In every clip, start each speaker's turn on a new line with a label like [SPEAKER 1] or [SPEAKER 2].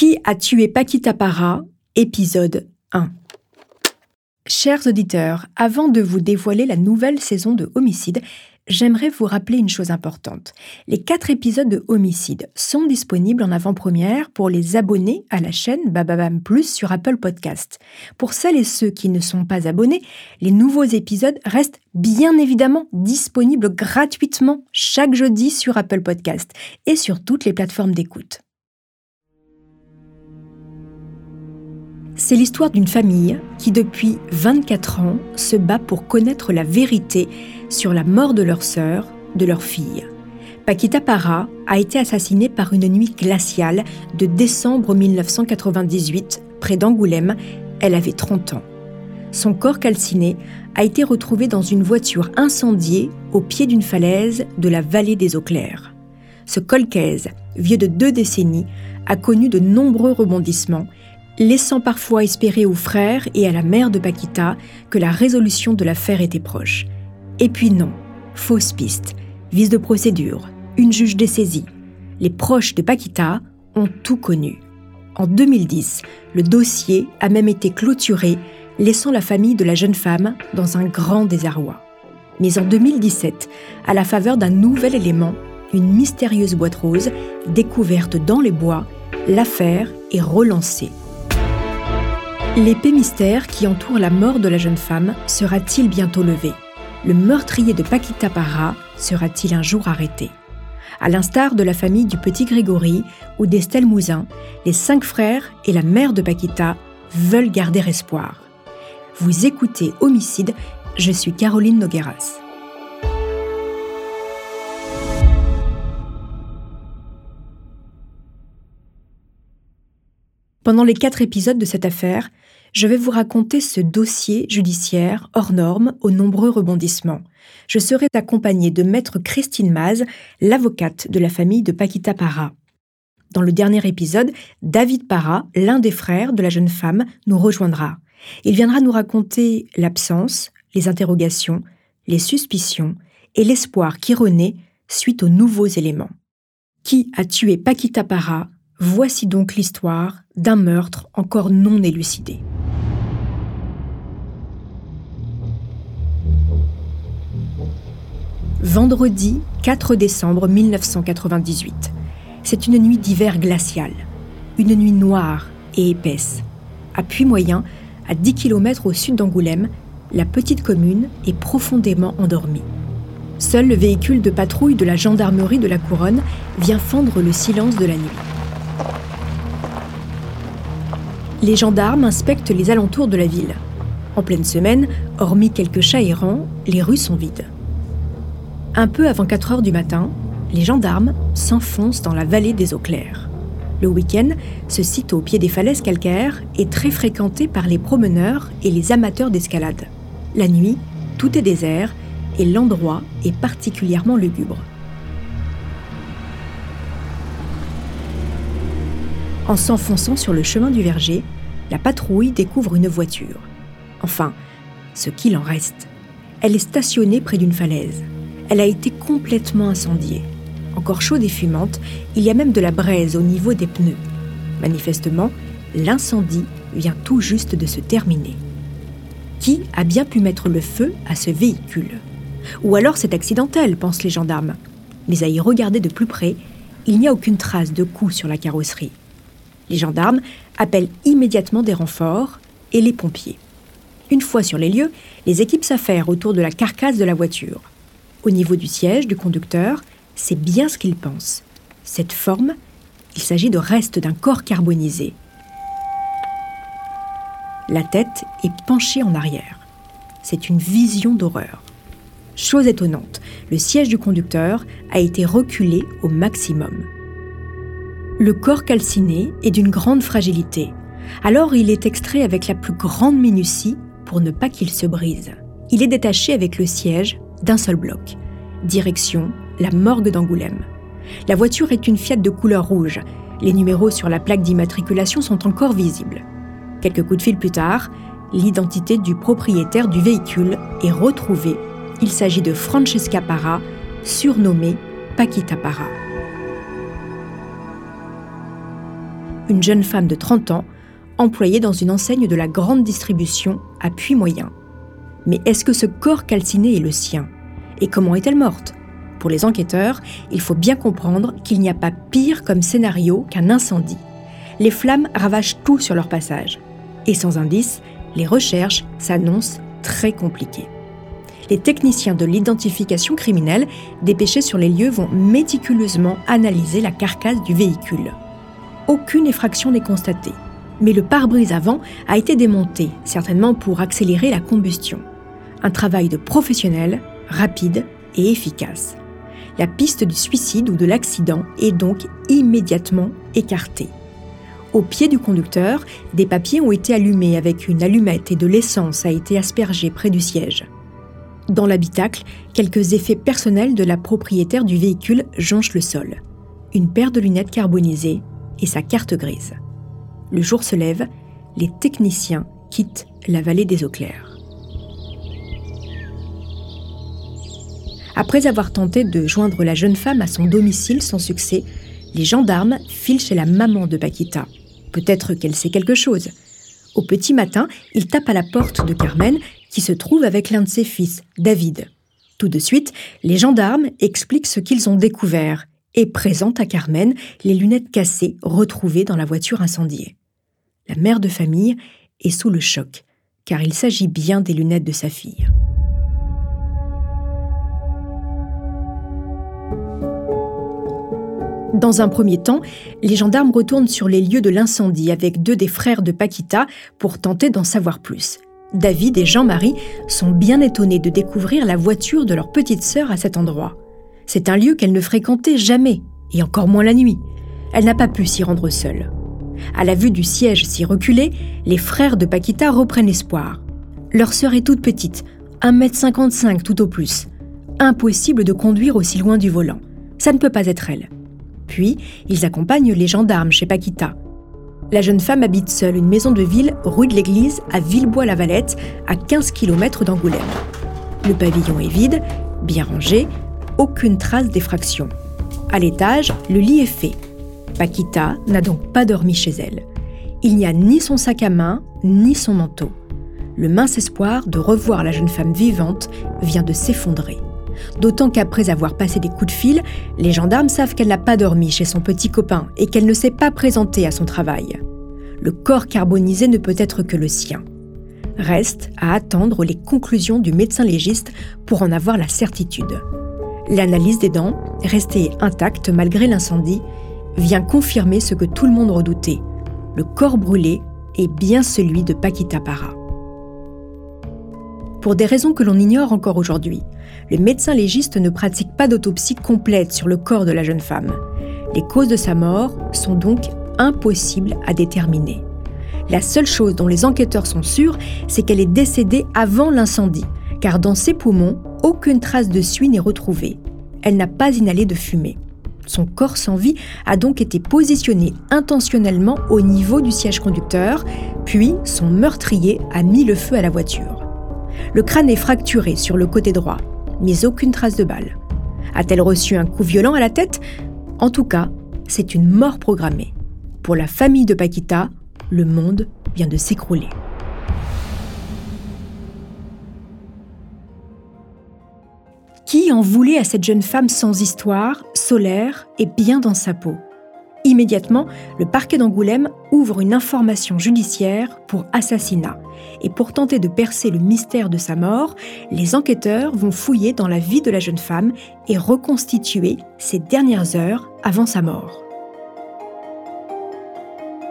[SPEAKER 1] Qui a tué Paquita Para Épisode 1. Chers auditeurs, avant de vous dévoiler la nouvelle saison de Homicide, j'aimerais vous rappeler une chose importante. Les quatre épisodes de Homicide sont disponibles en avant-première pour les abonnés à la chaîne Bababam Plus sur Apple Podcast. Pour celles et ceux qui ne sont pas abonnés, les nouveaux épisodes restent bien évidemment disponibles gratuitement chaque jeudi sur Apple Podcast et sur toutes les plateformes d'écoute. C'est l'histoire d'une famille qui, depuis 24 ans, se bat pour connaître la vérité sur la mort de leur sœur, de leur fille. Paquita Para a été assassinée par une nuit glaciale de décembre 1998 près d'Angoulême. Elle avait 30 ans. Son corps calciné a été retrouvé dans une voiture incendiée au pied d'une falaise de la vallée des Eaux Claires. Ce colcaise, vieux de deux décennies, a connu de nombreux rebondissements laissant parfois espérer aux frères et à la mère de Paquita que la résolution de l'affaire était proche. Et puis non, fausse piste, vice de procédure, une juge dessaisie. Les proches de Paquita ont tout connu. En 2010, le dossier a même été clôturé, laissant la famille de la jeune femme dans un grand désarroi. Mais en 2017, à la faveur d'un nouvel élément, une mystérieuse boîte rose, découverte dans les bois, l'affaire est relancée. L'épée mystère qui entoure la mort de la jeune femme sera-t-il bientôt levé Le meurtrier de Paquita Para sera-t-il un jour arrêté? À l'instar de la famille du petit Grégory ou d'Estelle Mouzin, les cinq frères et la mère de Paquita veulent garder espoir. Vous écoutez Homicide, je suis Caroline Nogueras. Pendant les quatre épisodes de cette affaire, je vais vous raconter ce dossier judiciaire hors norme aux nombreux rebondissements. Je serai accompagnée de maître Christine Maz, l'avocate de la famille de Paquita Para. Dans le dernier épisode, David Para, l'un des frères de la jeune femme, nous rejoindra. Il viendra nous raconter l'absence, les interrogations, les suspicions et l'espoir qui renaît suite aux nouveaux éléments. Qui a tué Paquita Para Voici donc l'histoire d'un meurtre encore non élucidé. Vendredi 4 décembre 1998. C'est une nuit d'hiver glacial. Une nuit noire et épaisse. À Puy-Moyen, à 10 km au sud d'Angoulême, la petite commune est profondément endormie. Seul le véhicule de patrouille de la gendarmerie de la Couronne vient fendre le silence de la nuit. Les gendarmes inspectent les alentours de la ville. En pleine semaine, hormis quelques chats errants, les rues sont vides. Un peu avant 4 heures du matin, les gendarmes s'enfoncent dans la vallée des eaux claires. Le week-end, ce site au pied des falaises calcaires est très fréquenté par les promeneurs et les amateurs d'escalade. La nuit, tout est désert et l'endroit est particulièrement lugubre. En s'enfonçant sur le chemin du verger, la patrouille découvre une voiture. Enfin, ce qu'il en reste. Elle est stationnée près d'une falaise elle a été complètement incendiée. Encore chaude et fumante, il y a même de la braise au niveau des pneus. Manifestement, l'incendie vient tout juste de se terminer. Qui a bien pu mettre le feu à ce véhicule? Ou alors c'est accidentel, pensent les gendarmes. Mais à y regarder de plus près, il n'y a aucune trace de coup sur la carrosserie. Les gendarmes appellent immédiatement des renforts et les pompiers. Une fois sur les lieux, les équipes s'affairent autour de la carcasse de la voiture. Au niveau du siège du conducteur, c'est bien ce qu'il pense. Cette forme, il s'agit de restes d'un corps carbonisé. La tête est penchée en arrière. C'est une vision d'horreur. Chose étonnante, le siège du conducteur a été reculé au maximum. Le corps calciné est d'une grande fragilité, alors il est extrait avec la plus grande minutie pour ne pas qu'il se brise. Il est détaché avec le siège d'un seul bloc. Direction la morgue d'Angoulême. La voiture est une Fiat de couleur rouge. Les numéros sur la plaque d'immatriculation sont encore visibles. Quelques coups de fil plus tard, l'identité du propriétaire du véhicule est retrouvée. Il s'agit de Francesca Para, surnommée Paquita Para. Une jeune femme de 30 ans, employée dans une enseigne de la grande distribution à puits moyen. Mais est-ce que ce corps calciné est le sien? Et comment est-elle morte? Pour les enquêteurs, il faut bien comprendre qu'il n'y a pas pire comme scénario qu'un incendie. Les flammes ravagent tout sur leur passage. Et sans indice, les recherches s'annoncent très compliquées. Les techniciens de l'identification criminelle dépêchés sur les lieux vont méticuleusement analyser la carcasse du véhicule. Aucune effraction n'est constatée, mais le pare-brise avant a été démonté, certainement pour accélérer la combustion. Un travail de professionnel, rapide et efficace. La piste du suicide ou de l'accident est donc immédiatement écartée. Au pied du conducteur, des papiers ont été allumés avec une allumette et de l'essence a été aspergée près du siège. Dans l'habitacle, quelques effets personnels de la propriétaire du véhicule jonchent le sol. Une paire de lunettes carbonisées et sa carte grise. Le jour se lève, les techniciens quittent la vallée des eaux claires. Après avoir tenté de joindre la jeune femme à son domicile sans succès, les gendarmes filent chez la maman de Paquita, Peut-être qu'elle sait quelque chose. Au petit matin, il tape à la porte de Carmen, qui se trouve avec l'un de ses fils, David. Tout de suite, les gendarmes expliquent ce qu'ils ont découvert et présentent à Carmen les lunettes cassées retrouvées dans la voiture incendiée. La mère de famille est sous le choc, car il s'agit bien des lunettes de sa fille. Dans un premier temps, les gendarmes retournent sur les lieux de l'incendie avec deux des frères de Paquita pour tenter d'en savoir plus. David et Jean-Marie sont bien étonnés de découvrir la voiture de leur petite sœur à cet endroit. C'est un lieu qu'elle ne fréquentait jamais, et encore moins la nuit. Elle n'a pas pu s'y rendre seule. À la vue du siège si reculé, les frères de Paquita reprennent espoir. Leur sœur est toute petite, 1m55 tout au plus. Impossible de conduire aussi loin du volant. Ça ne peut pas être elle. Puis, ils accompagnent les gendarmes chez Paquita. La jeune femme habite seule une maison de ville rue de l'Église à Villebois-la-Valette, à 15 km d'Angoulême. Le pavillon est vide, bien rangé, aucune trace d'effraction. À l'étage, le lit est fait. Paquita n'a donc pas dormi chez elle. Il n'y a ni son sac à main, ni son manteau. Le mince espoir de revoir la jeune femme vivante vient de s'effondrer. D'autant qu'après avoir passé des coups de fil, les gendarmes savent qu'elle n'a pas dormi chez son petit copain et qu'elle ne s'est pas présentée à son travail. Le corps carbonisé ne peut être que le sien. Reste à attendre les conclusions du médecin légiste pour en avoir la certitude. L'analyse des dents, restée intacte malgré l'incendie, vient confirmer ce que tout le monde redoutait. Le corps brûlé est bien celui de Paquita Para. Pour des raisons que l'on ignore encore aujourd'hui, le médecin légiste ne pratique pas d'autopsie complète sur le corps de la jeune femme. Les causes de sa mort sont donc impossibles à déterminer. La seule chose dont les enquêteurs sont sûrs, c'est qu'elle est décédée avant l'incendie, car dans ses poumons, aucune trace de suie n'est retrouvée. Elle n'a pas inhalé de fumée. Son corps sans vie a donc été positionné intentionnellement au niveau du siège conducteur, puis son meurtrier a mis le feu à la voiture. Le crâne est fracturé sur le côté droit, mais aucune trace de balle. A-t-elle reçu un coup violent à la tête? En tout cas, c'est une mort programmée. Pour la famille de Paquita, le monde vient de s'écrouler. Qui en voulait à cette jeune femme sans histoire, solaire et bien dans sa peau Immédiatement, le parquet d'Angoulême ouvre une information judiciaire pour assassinat. Et pour tenter de percer le mystère de sa mort, les enquêteurs vont fouiller dans la vie de la jeune femme et reconstituer ses dernières heures avant sa mort.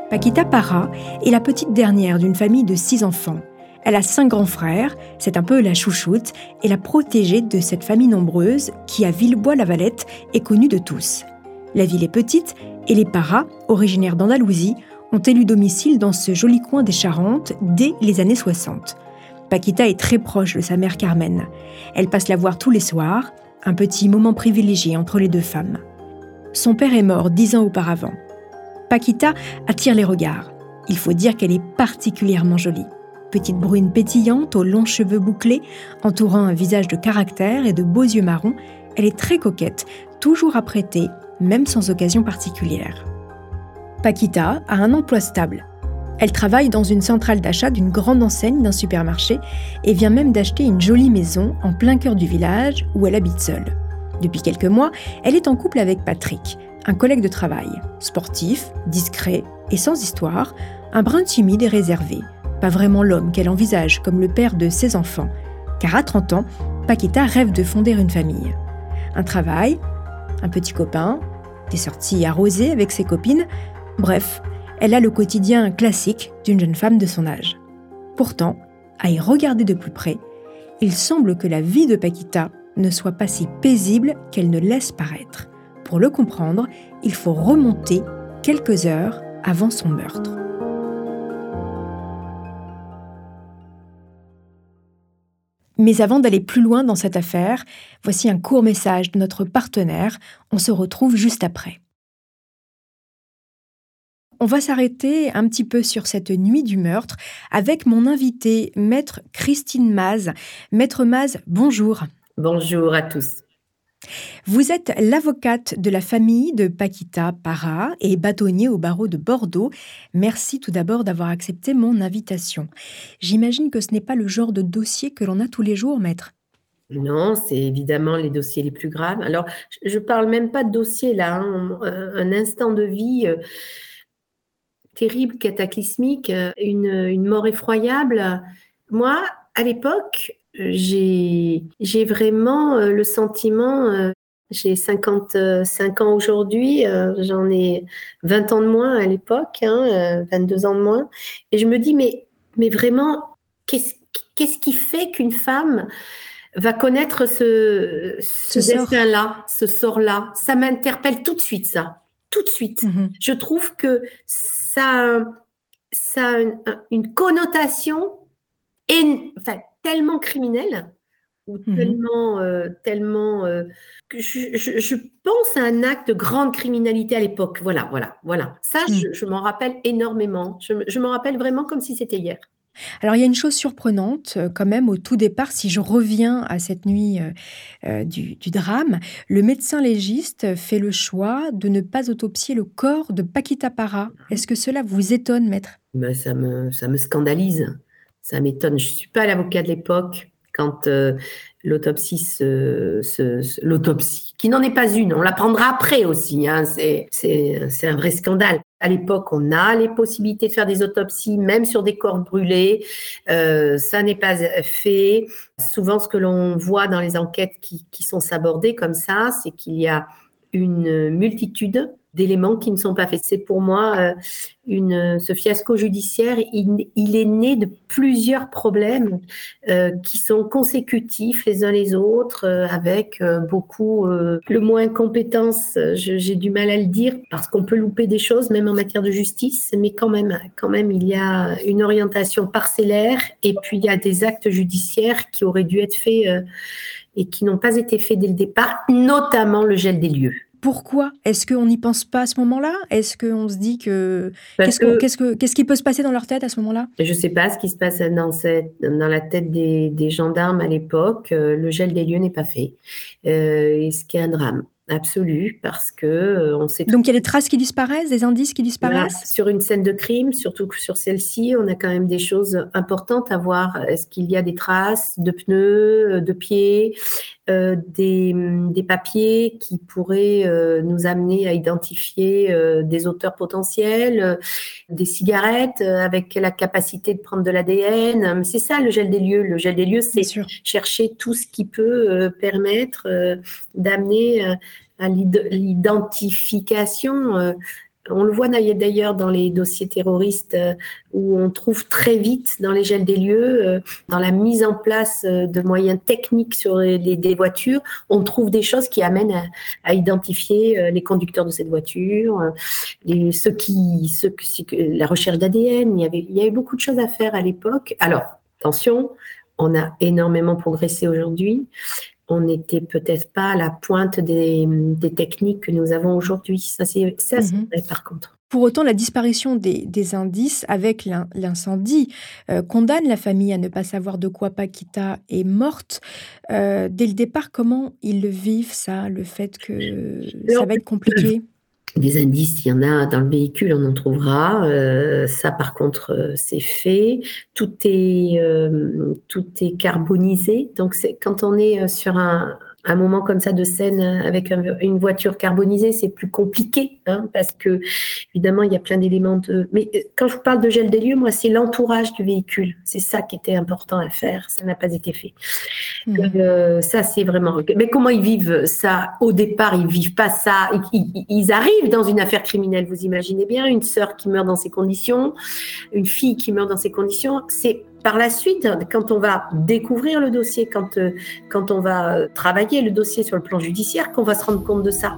[SPEAKER 1] Paquita Para est la petite dernière d'une famille de six enfants. Elle a cinq grands frères, c'est un peu la chouchoute et la protégée de cette famille nombreuse qui, à Villebois-la-Valette, est connue de tous. La ville est petite et les Paras, originaires d'Andalousie, ont élu domicile dans ce joli coin des Charentes dès les années 60. Paquita est très proche de sa mère Carmen. Elle passe la voir tous les soirs, un petit moment privilégié entre les deux femmes. Son père est mort dix ans auparavant. Paquita attire les regards. Il faut dire qu'elle est particulièrement jolie. Petite brune pétillante aux longs cheveux bouclés, entourant un visage de caractère et de beaux yeux marrons, elle est très coquette, toujours apprêtée même sans occasion particulière. Paquita a un emploi stable. Elle travaille dans une centrale d'achat d'une grande enseigne d'un supermarché et vient même d'acheter une jolie maison en plein cœur du village où elle habite seule. Depuis quelques mois, elle est en couple avec Patrick, un collègue de travail, sportif, discret et sans histoire, un brin timide et réservé, pas vraiment l'homme qu'elle envisage comme le père de ses enfants, car à 30 ans, Paquita rêve de fonder une famille. Un travail, un petit copain, des sorties arrosées avec ses copines, bref, elle a le quotidien classique d'une jeune femme de son âge. Pourtant, à y regarder de plus près, il semble que la vie de Paquita ne soit pas si paisible qu'elle ne laisse paraître. Pour le comprendre, il faut remonter quelques heures avant son meurtre. Mais avant d'aller plus loin dans cette affaire, voici un court message de notre partenaire. On se retrouve juste après. On va s'arrêter un petit peu sur cette nuit du meurtre avec mon invité, maître Christine Maz. Maître Maz, bonjour.
[SPEAKER 2] Bonjour à tous.
[SPEAKER 1] Vous êtes l'avocate de la famille de Paquita Para et bâtonnier au barreau de Bordeaux. Merci tout d'abord d'avoir accepté mon invitation. J'imagine que ce n'est pas le genre de dossier que l'on a tous les jours, maître.
[SPEAKER 2] Non, c'est évidemment les dossiers les plus graves. Alors, je ne parle même pas de dossier là, hein. un instant de vie. Euh, terrible, cataclysmique, euh, une mort effroyable. Moi, à l'époque, j'ai vraiment euh, le sentiment, euh, j'ai 55 ans aujourd'hui, j'en ai 20 ans de moins à l'époque, hein, 22 ans de moins, et je me dis, mais, mais vraiment, qu'est-ce qui fait qu'une femme va connaître ce, ce, destin-là, ce sort-là? Ça m'interpelle tout de suite, ça. Tout de suite. Mm-hmm. Je trouve que ça, ça a une, connotation enfin, tellement criminelle ou mhm. tellement, euh, tellement euh, que je, pense à un acte de grande criminalité à l'époque. Voilà, voilà, voilà. Ça, mhm. je, m'en rappelle énormément. Je, je m'en rappelle vraiment comme si c'était hier.
[SPEAKER 1] Alors il y a une chose surprenante euh, quand même au tout départ, si je reviens à cette nuit euh, du, drame, le médecin légiste fait le choix de ne pas autopsier le corps de Paquita Para. Est-ce que cela vous étonne, maître?
[SPEAKER 2] Ben, ça, me, ça me scandalise, ça m'étonne. Je ne suis pas l'avocat de l'époque quand l'autopsie, l'autopsie, qui n'en est pas une, on la prendra après aussi, hein, c'est un vrai scandale. À l'époque, on a les possibilités de faire des autopsies, même sur des corps brûlés. Euh, ça n'est pas fait. Souvent, ce que l'on voit dans les enquêtes qui, qui sont sabordées comme ça, c'est qu'il y a une multitude d'éléments qui ne sont pas faits. C'est pour moi euh, ce fiasco judiciaire, il, est né de plusieurs problèmes euh, qui sont consécutifs les uns les autres, euh, avec beaucoup le moins compétence. J'ai du mal à le dire parce qu'on peut louper des choses, même en matière de justice, mais quand même, quand même, il y a une orientation parcellaire et puis il y a des actes judiciaires qui auraient dû être faits et qui n'ont pas été faits dès le départ, notamment le gel des lieux.
[SPEAKER 1] Pourquoi Est-ce qu'on n'y pense pas à ce moment-là? Est-ce qu'on se dit que qu'est-ce, qu'est-ce, qui peut se passer dans leur tête à ce moment-là?
[SPEAKER 2] Je ne sais pas ce qui se passe dans, cette, dans la tête des, gendarmes à l'époque. Euh, le gel des lieux n'est pas fait. Euh, ce qui est un drame? Absolu parce que euh, on sait.
[SPEAKER 1] Donc il y a des traces qui disparaissent, des indices qui disparaissent?
[SPEAKER 2] sur une scène de crime, surtout sur celle-ci, on a quand même des choses importantes à voir. Est-ce qu'il y a des traces de pneus, euh, de pieds, euh, des, des, papiers qui pourraient nous amener à identifier des auteurs potentiels, des cigarettes avec la capacité de prendre de l'ADN. C'est ça le gel des lieux. Le gel des lieux, c'est chercher tout ce qui peut permettre d'amener l'identification. Euh, on le voit d'ailleurs dans les dossiers terroristes euh, où on trouve très vite dans les gels des lieux, euh, dans la mise en place de moyens techniques sur les, des voitures, on trouve des choses qui amènent à, identifier les conducteurs de cette voiture, ceux qui, la recherche d'ADN. Il y avait beaucoup de choses à faire à l'époque. Alors, attention, on a énormément progressé aujourd'hui on n'était peut-être pas à la pointe des, techniques que nous avons aujourd'hui. Ça, c'est ça, mhm. par contre.
[SPEAKER 1] Pour autant, la disparition des, indices avec l'incendie euh, condamne la famille à ne pas savoir de quoi Paquita est morte. Euh, dès le départ, comment ils le vivent, ça, le fait que ça va être compliqué?
[SPEAKER 2] Des indices, il y en a dans le véhicule, on en trouvera. Euh, ça, par contre, euh, c'est fait. Tout est, euh, tout est carbonisé. Donc, quand on est sur un, un moment comme ça de scène avec une voiture carbonisée, c'est plus compliqué, hein, parce que évidemment il y a plein d'éléments de. Mais euh, quand je vous parle de gel des lieux, moi c'est l'entourage du véhicule, c'est ça qui était important à faire, ça n'a pas été fait. Mmh. Euh, ça c'est vraiment. Mais comment ils vivent ça Au départ, ils vivent pas ça. Ils, ils, arrivent dans une affaire criminelle. Vous imaginez bien une sœur qui meurt dans ces conditions, une fille qui meurt dans ces conditions. C'est par la suite, quand on va découvrir le dossier, quand, euh, quand on va euh, travailler le dossier sur le plan judiciaire, qu'on va se rendre compte de ça.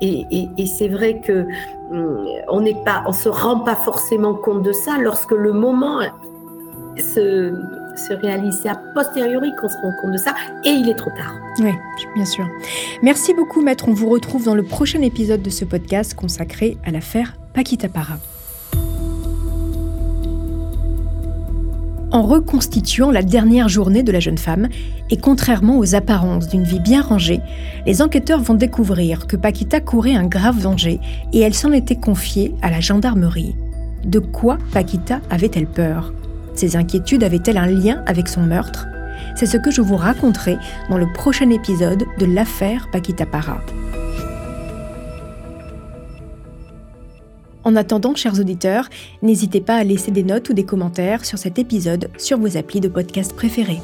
[SPEAKER 2] Et, c'est vrai que hum, on n'est pas, on se rend pas forcément compte de ça lorsque le moment se, se réalise. C'est a posteriori qu'on se rend compte de ça et il est trop tard.
[SPEAKER 1] Oui, bien sûr. Merci beaucoup, maître. On vous retrouve dans le prochain épisode de ce podcast consacré à l'affaire Paquita Para. En reconstituant la dernière journée de la jeune femme, et contrairement aux apparences d'une vie bien rangée, les enquêteurs vont découvrir que Paquita courait un grave danger et elle s'en était confiée à la gendarmerie. De quoi Paquita avait-elle peur? Ses inquiétudes avaient-elles un lien avec son meurtre? C'est ce que je vous raconterai dans le prochain épisode de l'affaire Paquita Para. En attendant, chers auditeurs, n'hésitez pas à laisser des notes ou des commentaires sur cet épisode sur vos applis de podcast préférés.